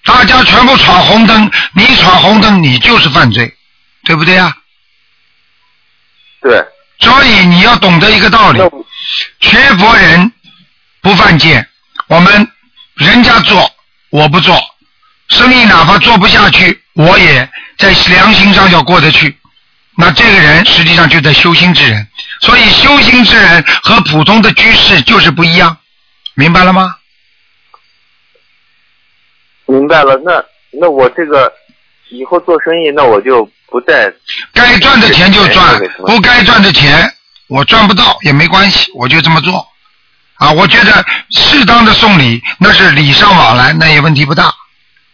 大家全部闯红灯，你闯红灯你就是犯罪，对不对啊？对，所以你要懂得一个道理学佛人不犯戒，我们人家做我不做，生意哪怕做不下去，我也在良心上要过得去。那这个人实际上就在修心之人，所以修心之人和普通的居士就是不一样，明白了吗？明白了。那那我这个以后做生意，那我就不再该赚的钱就赚不该赚的钱我赚不到也没关系，我就这么做。啊，我觉得适当的送礼那是礼尚往来，那也问题不大。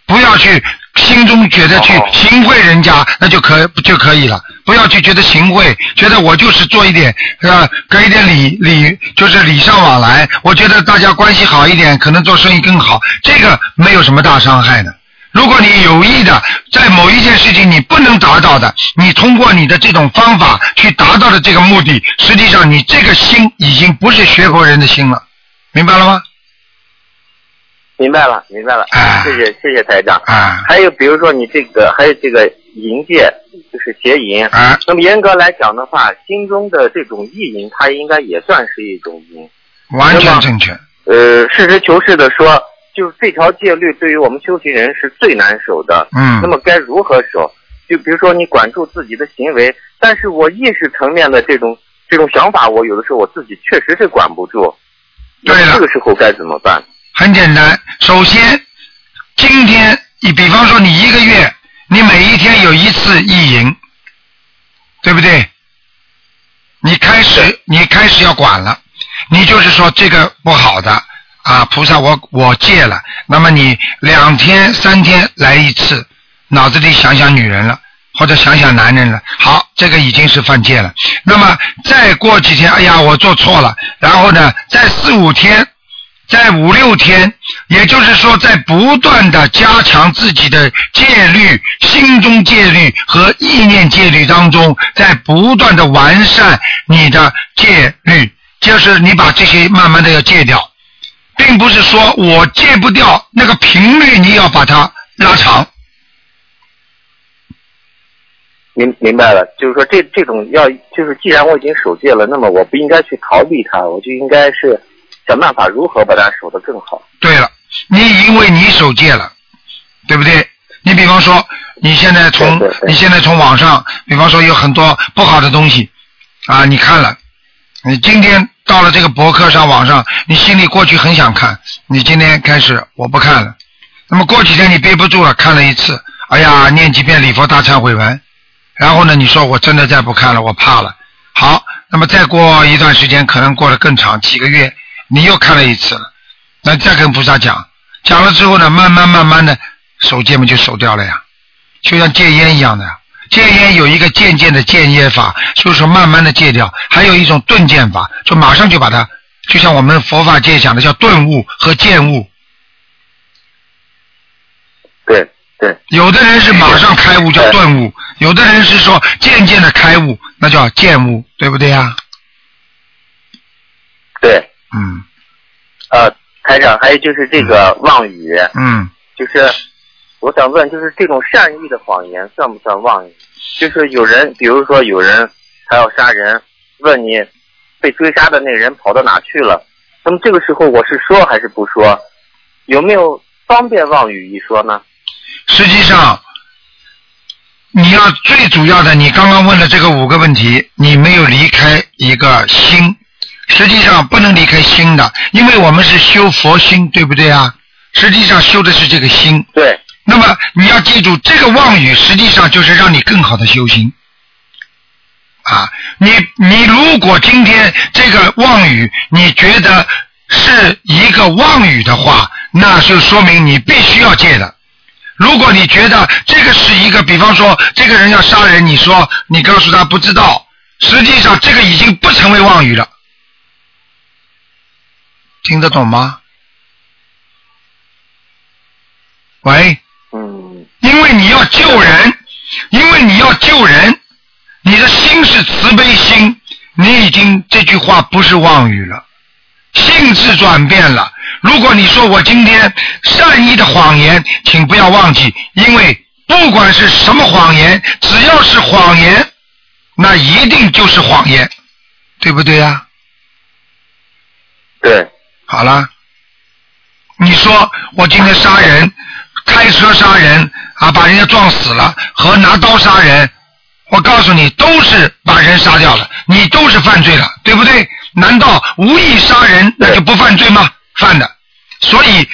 不要去心中觉得去哦行贿人家，那就可就可以了。不要去觉得行贿，觉得我就是做一点呃给一点礼礼，就是礼尚往来。我觉得大家关系好一点，可能做生意更好，这个没有什么大伤害的。如果你有意的在某一件事情你不能达到的，你通过你的这种方法去达到的这个目的，实际上你这个心已经不是学佛人的心了，明白了吗？明白了，明白了哎。谢谢谢谢台长。啊还有比如说你这个，还有这个淫戒，就是邪淫。啊，那么严格来讲的话，心中的这种意淫，它应该也算是一种淫。完全正确。呃，实事求是的说，就是这条戒律对于我们修行人是最难守的。嗯那么该如何守？就比如说你管住自己的行为，但是我意识层面的这种这种想法，我有的时候我自己确实是管不住。对了那这个时候该怎么办？很简单，首先，今天你比方说你一个月，你每一天有一次意淫，对不对？你开始你开始要管了，你就是说这个不好的啊，菩萨我我戒了，那么你两天三天来一次，脑子里想想女人了。或者想想男人了，好，这个已经是犯戒了。那么再过几天，哎呀，我做错了，然后呢，再四五天，在五六天，也就是说，在不断的加强自己的戒律、心中戒律和意念戒律当中，在不断的完善你的戒律，就是你把这些慢慢的要戒掉，并不是说我戒不掉那个频率，你要把它拉长。明明白了，就是说这这种要就是既然我已经守戒了，那么我不应该去逃避它，我就应该是想办法如何把它守得更好。对了，你因为你守戒了，对不对？你比方说，你现在从你现在从网上，比方说有很多不好的东西啊，你看了，你今天到了这个博客上网上，你心里过去很想看，你今天开始我不看了，那么过几天你憋不住了，看了一次，哎呀，念几遍礼佛大忏悔文，然后呢，你说我真的再不看了，我怕了。好，那么再过一段时间，可能过得更长，几个月，你又看了一次了。那再跟菩萨讲，讲了之后呢，慢慢慢慢的手戒嘛就守掉了呀，就像戒烟一样的呀。戒烟有一个渐渐的戒烟法，就是说慢慢的戒掉；还有一种顿戒法，就马上就把它，就像我们佛法界讲的叫顿悟和渐悟。对对，有的人是马上开悟叫顿悟，有的人是说渐渐的开悟，那叫渐悟，对不对呀？对，嗯呃，台长，还有就是这个妄语，嗯就是我想问，就是这种善意的谎言算不算妄语？就是有人，比如说有人他要杀人，问你被追杀的那个人跑到哪去了，那么这个时候我是说还是不说？有没有方便妄语一说呢？实际上，你要最主要的，你刚刚问的这个五个问题，你没有离开一个心，实际上不能离开心的，因为我们是修佛心，对不对啊？实际上修的是这个心。对。那么你要记住，这个妄语实际上就是让你更好的修心。啊，你你如果今天这个妄语你觉得是一个妄语的话，那就说明你必须要戒的。如果你觉得这个是一个，比方说这个人要杀人，你说你告诉他不知道，实际上这个已经不成为妄语了。听得懂吗？喂。嗯。因为你要救人，因为你要救人，你的心是慈悲心，你已经这句话不是妄语了，性质转变了。如果你说我今天善意的谎言，请不要忘记，因为不管是什么谎言，只要是谎言，那一定就是谎言，对不对呀？对。好了，你说我今天杀人，开车杀人啊，把人家撞死了，和拿刀杀人，我告诉你，都是把人杀掉了，你都是犯罪了，对不对？难道无意杀人那就不犯罪吗？犯的。所以，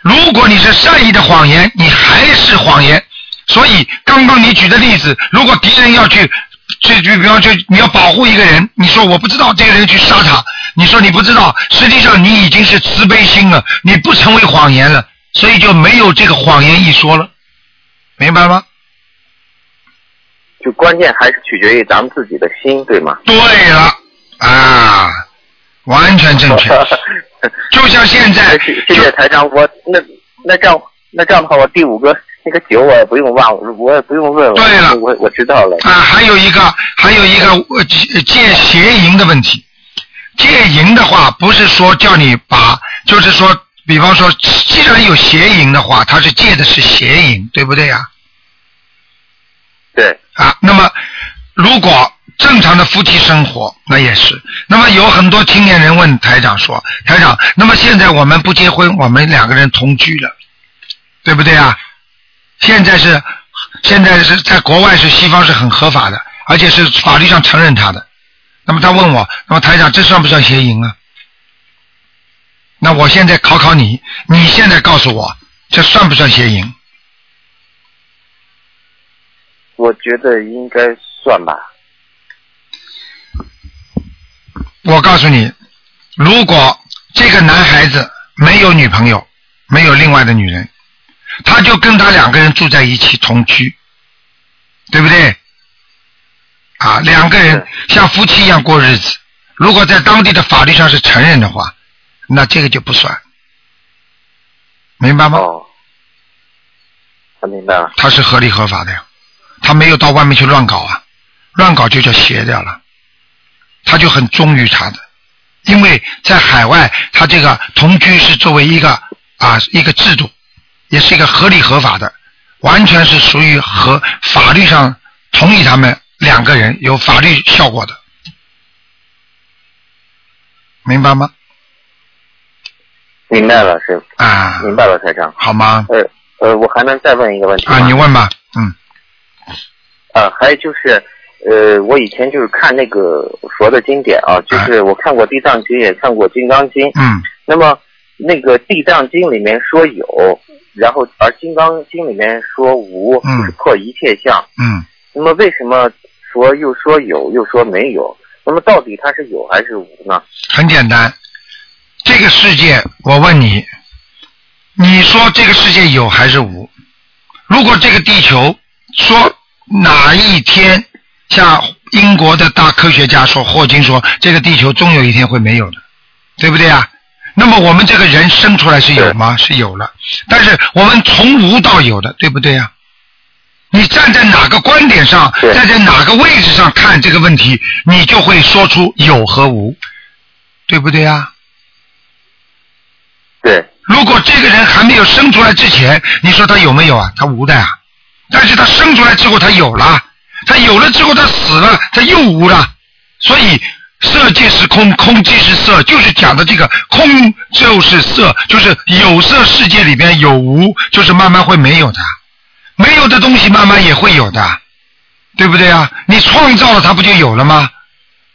如果你是善意的谎言，你还是谎言。所以，刚刚你举的例子，如果敌人要去，去就比方说你要保护一个人，你说我不知道这个人去杀他，你说你不知道，实际上你已经是慈悲心了，你不成为谎言了，所以就没有这个谎言一说了，明白吗？就关键还是取决于咱们自己的心，对吗？对了，啊，完全正确。就像现在，谢谢台长，我那那这样那这样的话，我第五个那个酒我也不用忘，我也不用问了。对了，我我知道了。啊，还有一个还有一个戒邪淫的问题，戒淫的话不是说叫你把，就是说，比方说，既然有邪淫的话，他是戒的是邪淫，对不对呀？对。啊，那么如果。正常的夫妻生活那也是。那么有很多青年人问台长说：“台长，那么现在我们不结婚，我们两个人同居了，对不对啊？现在是现在是在国外是西方是很合法的，而且是法律上承认他的。那么他问我，那么台长这算不算邪淫啊？那我现在考考你，你现在告诉我，这算不算邪淫？我觉得应该算吧。我告诉你，如果这个男孩子没有女朋友，没有另外的女人，他就跟他两个人住在一起同居，对不对？啊，两个人像夫妻一样过日子，如果在当地的法律上是承认的话，那这个就不算，明白吗？哦，他明白了。他是合理合法的呀，他没有到外面去乱搞啊，乱搞就叫邪掉了。他就很忠于他的，因为在海外，他这个同居是作为一个啊一个制度，也是一个合理合法的，完全是属于和法律上同意他们两个人有法律效果的，明白吗？明白了，师傅啊，明白了，台长，好吗？呃呃，我还能再问一个问题啊，你问吧，嗯。啊，还有就是。呃，我以前就是看那个佛的经典啊，就是我看过《地藏经》，也看过《金刚经》。嗯。那么那个《地藏经》里面说有，然后而《金刚经》里面说无，就是破一切相。嗯。那么为什么说又说有，又说没有？那么到底它是有还是无呢？很简单，这个世界，我问你，你说这个世界有还是无？如果这个地球说哪一天？像英国的大科学家说，霍金说，这个地球终有一天会没有的，对不对啊？那么我们这个人生出来是有吗？是有了，但是我们从无到有的，对不对呀？你站在哪个观点上，站在哪个位置上看这个问题，你就会说出有和无，对不对呀？对。如果这个人还没有生出来之前，你说他有没有啊？他无的啊。但是他生出来之后，他有了，他有了之后，他死了，他又无了。所以色即是空，空即是色，就是讲的这个空就是色，就是有色世界里边有无，就是慢慢会没有的，没有的东西慢慢也会有的，对不对啊？你创造了它，不就有了吗？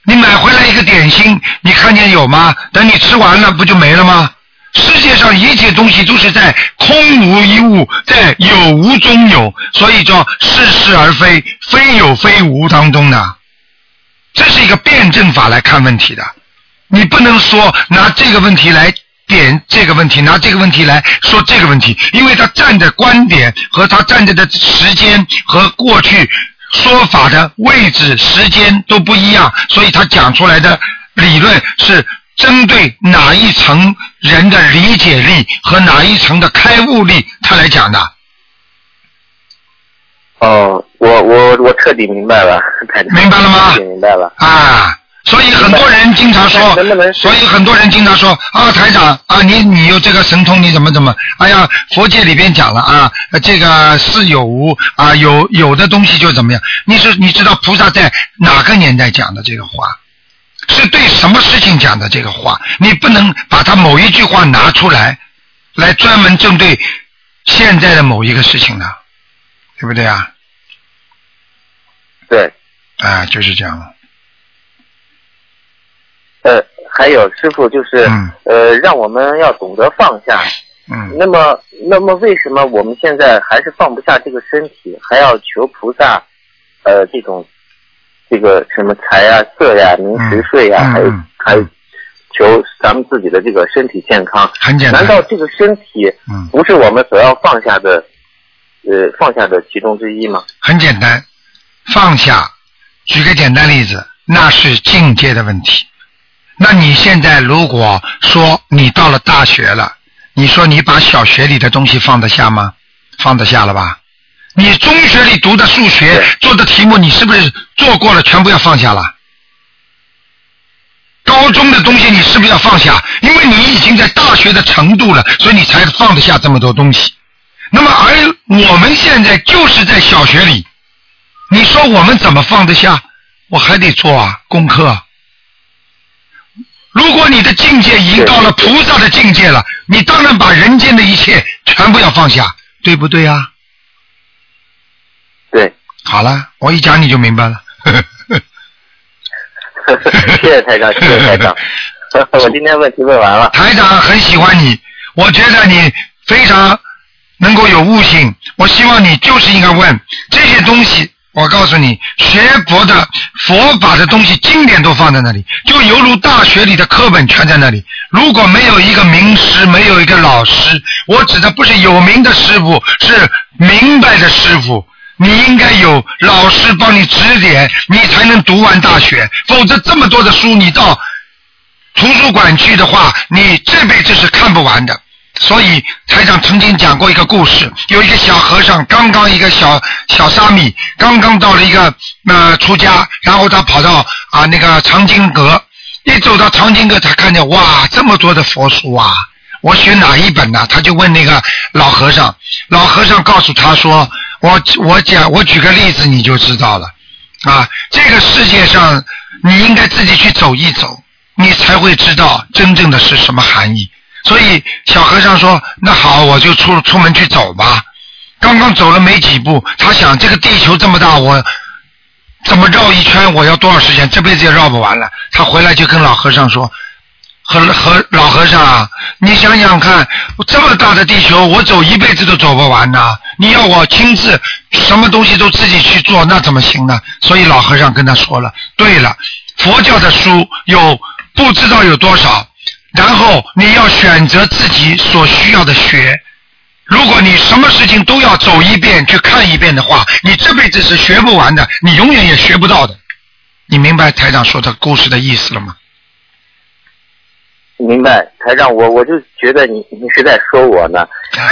你买回来一个点心，你看见有吗？等你吃完了，不就没了吗？世界上一切东西都是在空无一物，在有无中有，所以叫似是而非，非有非无当中的。这是一个辩证法来看问题的，你不能说拿这个问题来点这个问题，拿这个问题来说这个问题，因为他站的观点和他站着的时间和过去说法的位置、时间都不一样，所以他讲出来的理论是。针对哪一层人的理解力和哪一层的开悟力，他来讲的。哦，我我我彻底明白了，明白了吗？明白了。啊，所以很多人经常说，所以很多人经常说啊，台长啊，你你有这个神通，你怎么怎么？哎呀，佛界里边讲了啊，这个是有无啊，有有的东西就怎么样？你是你知道菩萨在哪个年代讲的这个话？是对什么事情讲的这个话？你不能把他某一句话拿出来，来专门针对现在的某一个事情呢，对不对啊？对。啊，就是这样。呃，还有师傅就是，呃，让我们要懂得放下。嗯。那么，那么为什么我们现在还是放不下这个身体，还要求菩萨，呃，这种？这个什么财啊、色呀、名食睡呀，还有还有求咱们自己的这个身体健康。很简单。难道这个身体不是我们所要放下的呃放下的其中之一吗？很简单，放下。举个简单例子，那是境界的问题。那你现在如果说你到了大学了，你说你把小学里的东西放得下吗？放得下了吧？你中学里读的数学做的题目，你是不是做过了？全部要放下了。高中的东西你是不是要放下？因为你已经在大学的程度了，所以你才放得下这么多东西。那么而我们现在就是在小学里，你说我们怎么放得下？我还得做啊功课。如果你的境界已经到了菩萨的境界了，你当然把人间的一切全部要放下，对不对啊？对，好了，我一讲你就明白了。谢谢台长，谢谢台长。我今天问题问完了。台长很喜欢你，我觉得你非常能够有悟性。我希望你就是应该问这些东西。我告诉你，学佛的佛法的东西，经典都放在那里，就犹如大学里的课本全在那里。如果没有一个名师，没有一个老师，我指的不是有名的师傅，是明白的师傅。你应该有老师帮你指点，你才能读完大学。否则这么多的书，你到图书馆去的话，你这辈子是看不完的。所以台长曾经讲过一个故事，有一个小和尚，刚刚一个小小沙弥，刚刚到了一个呃出家，然后他跑到啊那个藏经阁，一走到藏经阁，他看见哇这么多的佛书啊，我选哪一本呢？他就问那个老和尚，老和尚告诉他说。我我讲，我举个例子你就知道了，啊，这个世界上你应该自己去走一走，你才会知道真正的是什么含义。所以小和尚说：“那好，我就出出门去走吧。”刚刚走了没几步，他想这个地球这么大，我怎么绕一圈？我要多少时间？这辈子也绕不完了。他回来就跟老和尚说。和和老和尚啊，你想想看，这么大的地球，我走一辈子都走不完呐！你要我亲自什么东西都自己去做，那怎么行呢？所以老和尚跟他说了：对了，佛教的书有不知道有多少，然后你要选择自己所需要的学。如果你什么事情都要走一遍去看一遍的话，你这辈子是学不完的，你永远也学不到的。你明白台长说的故事的意思了吗？明白，台长，我我就觉得你你是在说我呢，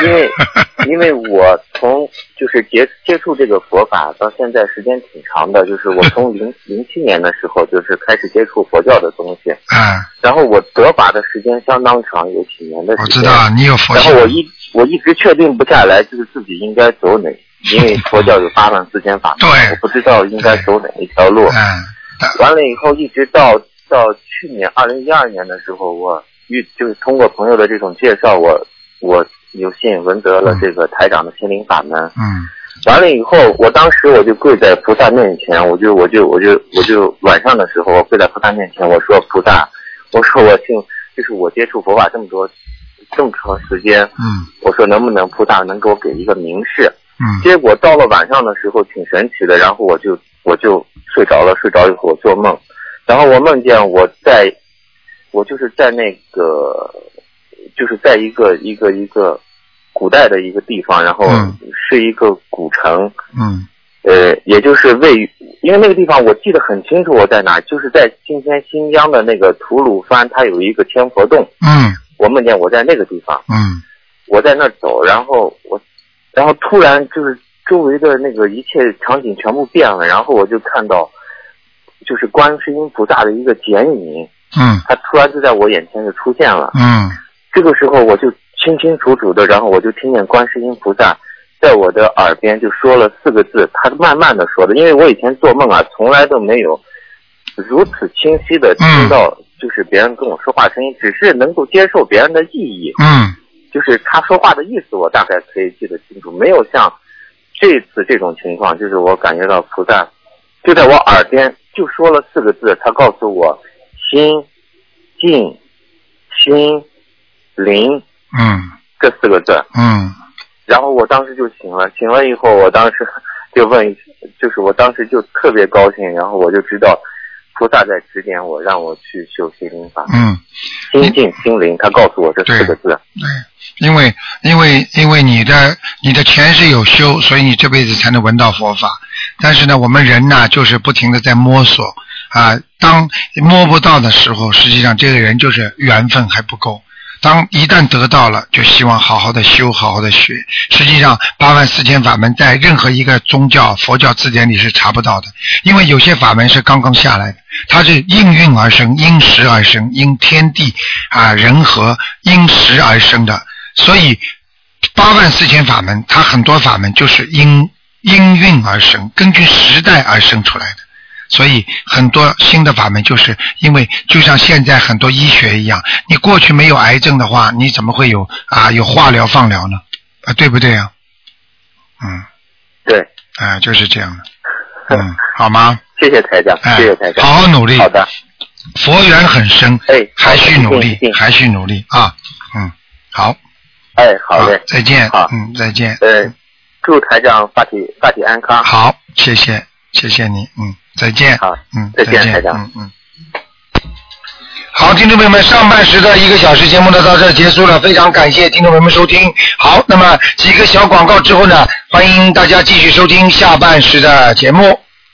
因为 因为我从就是接接触这个佛法到现在时间挺长的，就是我从零 零七年的时候就是开始接触佛教的东西，嗯，然后我得法的时间相当长，有几年的时间。知道你有佛性。然后，我一我一直确定不下来，就是自己应该走哪，因为佛教有八万四千法门，对。我不知道应该走哪一条路。嗯，完了以后，一直到到去年二零一二年的时候，我遇就是通过朋友的这种介绍，我我有幸闻得了这个台长的心灵法门。嗯完了以后，我当时我就跪在菩萨面前，我就我就我就我就晚上的时候，我跪在菩萨面前，我说菩萨，我说我信，就是我接触佛法这么多这么长时间，嗯我说能不能菩萨能给我给一个明示？嗯结果到了晚上的时候挺神奇的，然后我就我就睡着了，睡着以后我做梦，然后我梦见我在，我就是在那个，就是在一个一个一个古代的一个地方，然后嗯。是一个古城，嗯。呃，也就是位于，因为那个地方我记得很清楚，我在哪，就是在今天新疆的那个吐鲁番，它有一个千佛洞，嗯。我梦见我在那个地方。嗯。我在那儿走，然后我，然后突然就是周围的那个一切场景全部变了，然后我就看到，就是观世音菩萨的一个剪影，嗯他突然就在我眼前就出现了。嗯这个时候我就清清楚楚的，然后我就听见观世音菩萨在我的耳边就说了四个字，他慢慢的说的，因为我以前做梦啊，从来都没有如此清晰的听到，就是别人跟我说话声音，只是能够接受别人的意义。嗯就是他说话的意思，我大概可以记得清楚，没有像这次这种情况，就是我感觉到菩萨就在我耳边就说了四个字，他告诉我心静心灵。嗯。这四个字，嗯。然后我当时就醒了，醒了以后，我当时就问，就是我当时就特别高兴，然后我就知道菩萨在指点我，让我去修心灵法，嗯，心静心灵，他告诉我这四个字，对，因为因为因为你的你的前世有修，所以你这辈子才能闻到佛法。但是呢，我们人呢，就是不停的在摸索啊。当摸不到的时候，实际上这个人就是缘分还不够。当一旦得到了，就希望好好的修，好好的学。实际上，八万四千法门在任何一个宗教、佛教字典里是查不到的，因为有些法门是刚刚下来的，它是应运而生、因时而生、因天地啊人和因时而生的。所以八万四千法门，它很多法门就是因因运而生，根据时代而生出来的。所以很多新的法门，就是因为就像现在很多医学一样，你过去没有癌症的话，你怎么会有啊有化疗、放疗呢？啊，对不对啊？嗯，对，啊，就是这样的。嗯，好吗？谢谢台长，哎谢谢台长，好好努力好的，佛缘很深，哎，还需努力，还需努力啊！嗯，好，哎，好嘞，再见，好嗯，再见，呃，祝台长发体发体安康，好，谢谢，谢谢你，嗯，再见，好，嗯，再见见，台长嗯嗯。好，听众朋友们，上半时的一个小时节目呢到这结束了，非常感谢听众朋友们收听。好，那么几个小广告之后呢，欢迎大家继续收听下半时的节目。